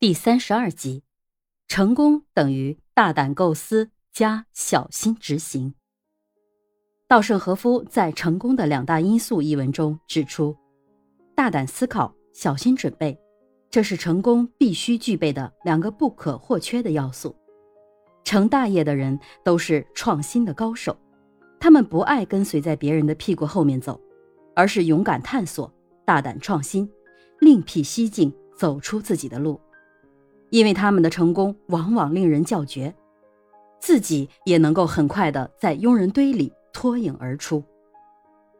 第三十二集，成功等于大胆构思加小心执行。稻盛和夫在《成功的两大因素》一文中指出，大胆思考、小心准备，这是成功必须具备的两个不可或缺的要素。成大业的人都是创新的高手，他们不爱跟随在别人的屁股后面走，而是勇敢探索、大胆创新，另辟蹊径，走出自己的路。因为他们的成功往往令人叫绝，自己也能够很快的在庸人堆里脱颖而出。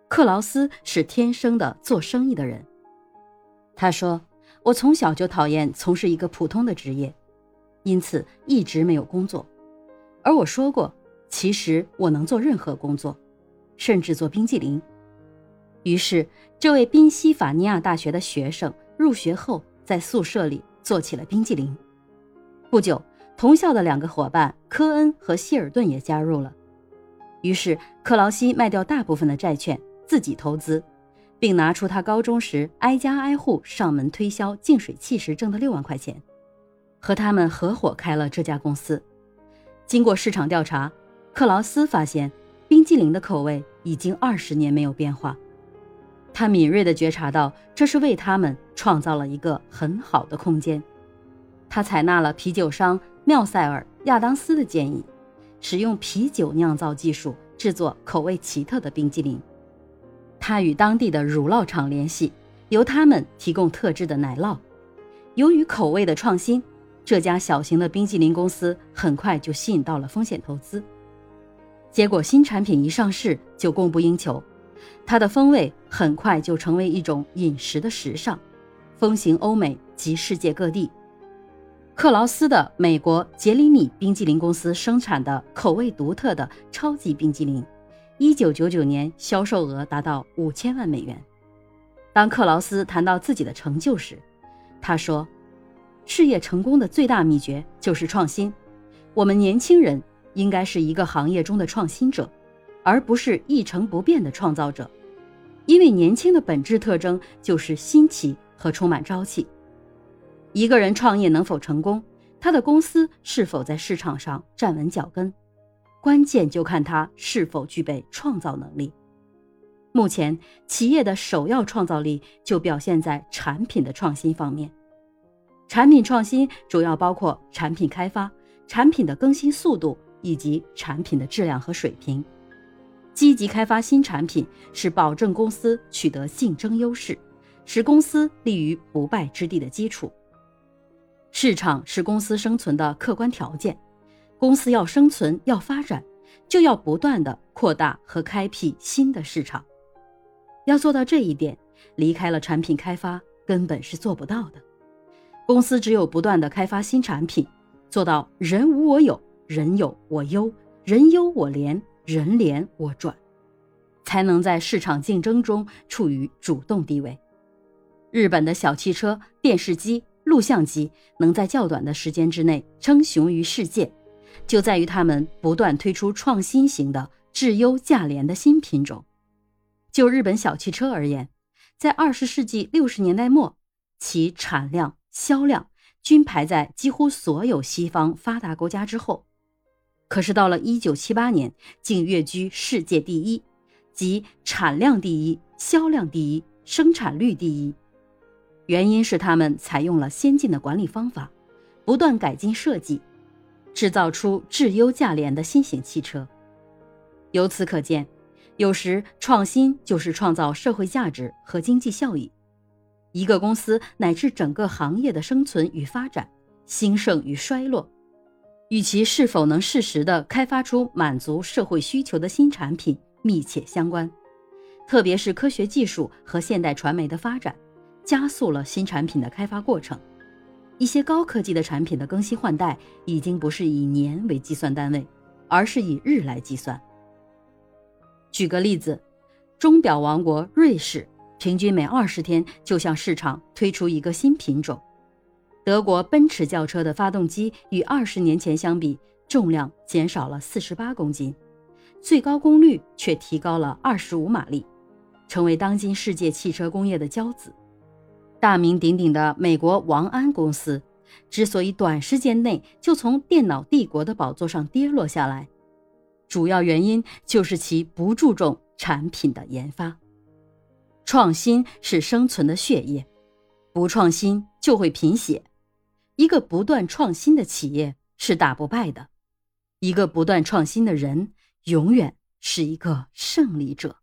克劳斯是天生的做生意的人。他说：“我从小就讨厌从事一个普通的职业，因此一直没有工作。而我说过，其实我能做任何工作，甚至做冰激凌。”于是，这位宾夕法尼亚大学的学生入学后，在宿舍里。做起了冰激凌。不久，同校的两个伙伴科恩和希尔顿也加入了。于是，克劳西卖掉大部分的债券，自己投资，并拿出他高中时挨家挨户上门推销净水器时挣的六万块钱，和他们合伙开了这家公司。经过市场调查，克劳斯发现冰激凌的口味已经二十年没有变化。他敏锐地觉察到，这是为他们创造了一个很好的空间。他采纳了啤酒商缪塞尔·亚当斯的建议，使用啤酒酿造技术制作口味奇特的冰激凌。他与当地的乳酪厂联系，由他们提供特制的奶酪。由于口味的创新，这家小型的冰激凌公司很快就吸引到了风险投资。结果，新产品一上市就供不应求。它的风味很快就成为一种饮食的时尚，风行欧美及世界各地。克劳斯的美国杰里米冰激凌公司生产的口味独特的超级冰激凌，1999年销售额达到五千万美元。当克劳斯谈到自己的成就时，他说：“事业成功的最大秘诀就是创新。我们年轻人应该是一个行业中的创新者。”而不是一成不变的创造者，因为年轻的本质特征就是新奇和充满朝气。一个人创业能否成功，他的公司是否在市场上站稳脚跟，关键就看他是否具备创造能力。目前，企业的首要创造力就表现在产品的创新方面。产品创新主要包括产品开发、产品的更新速度以及产品的质量和水平。积极开发新产品是保证公司取得竞争优势，使公司立于不败之地的基础。市场是公司生存的客观条件，公司要生存要发展，就要不断的扩大和开辟新的市场。要做到这一点，离开了产品开发根本是做不到的。公司只有不断的开发新产品，做到人无我有，人有我优，人优我廉。人连我转，才能在市场竞争中处于主动地位。日本的小汽车、电视机、录像机能在较短的时间之内称雄于世界，就在于他们不断推出创新型的质优价廉的新品种。就日本小汽车而言，在二十世纪六十年代末，其产量、销量均排在几乎所有西方发达国家之后。可是到了一九七八年，竟跃居世界第一，即产量第一、销量第一、生产率第一。原因是他们采用了先进的管理方法，不断改进设计，制造出质优价廉的新型汽车。由此可见，有时创新就是创造社会价值和经济效益。一个公司乃至整个行业的生存与发展、兴盛与衰落。与其是否能适时地开发出满足社会需求的新产品密切相关，特别是科学技术和现代传媒的发展，加速了新产品的开发过程。一些高科技的产品的更新换代已经不是以年为计算单位，而是以日来计算。举个例子，钟表王国瑞士平均每二十天就向市场推出一个新品种。德国奔驰轿车的发动机与二十年前相比，重量减少了四十八公斤，最高功率却提高了二十五马力，成为当今世界汽车工业的骄子。大名鼎鼎的美国王安公司，之所以短时间内就从电脑帝国的宝座上跌落下来，主要原因就是其不注重产品的研发。创新是生存的血液，不创新就会贫血。一个不断创新的企业是打不败的，一个不断创新的人永远是一个胜利者。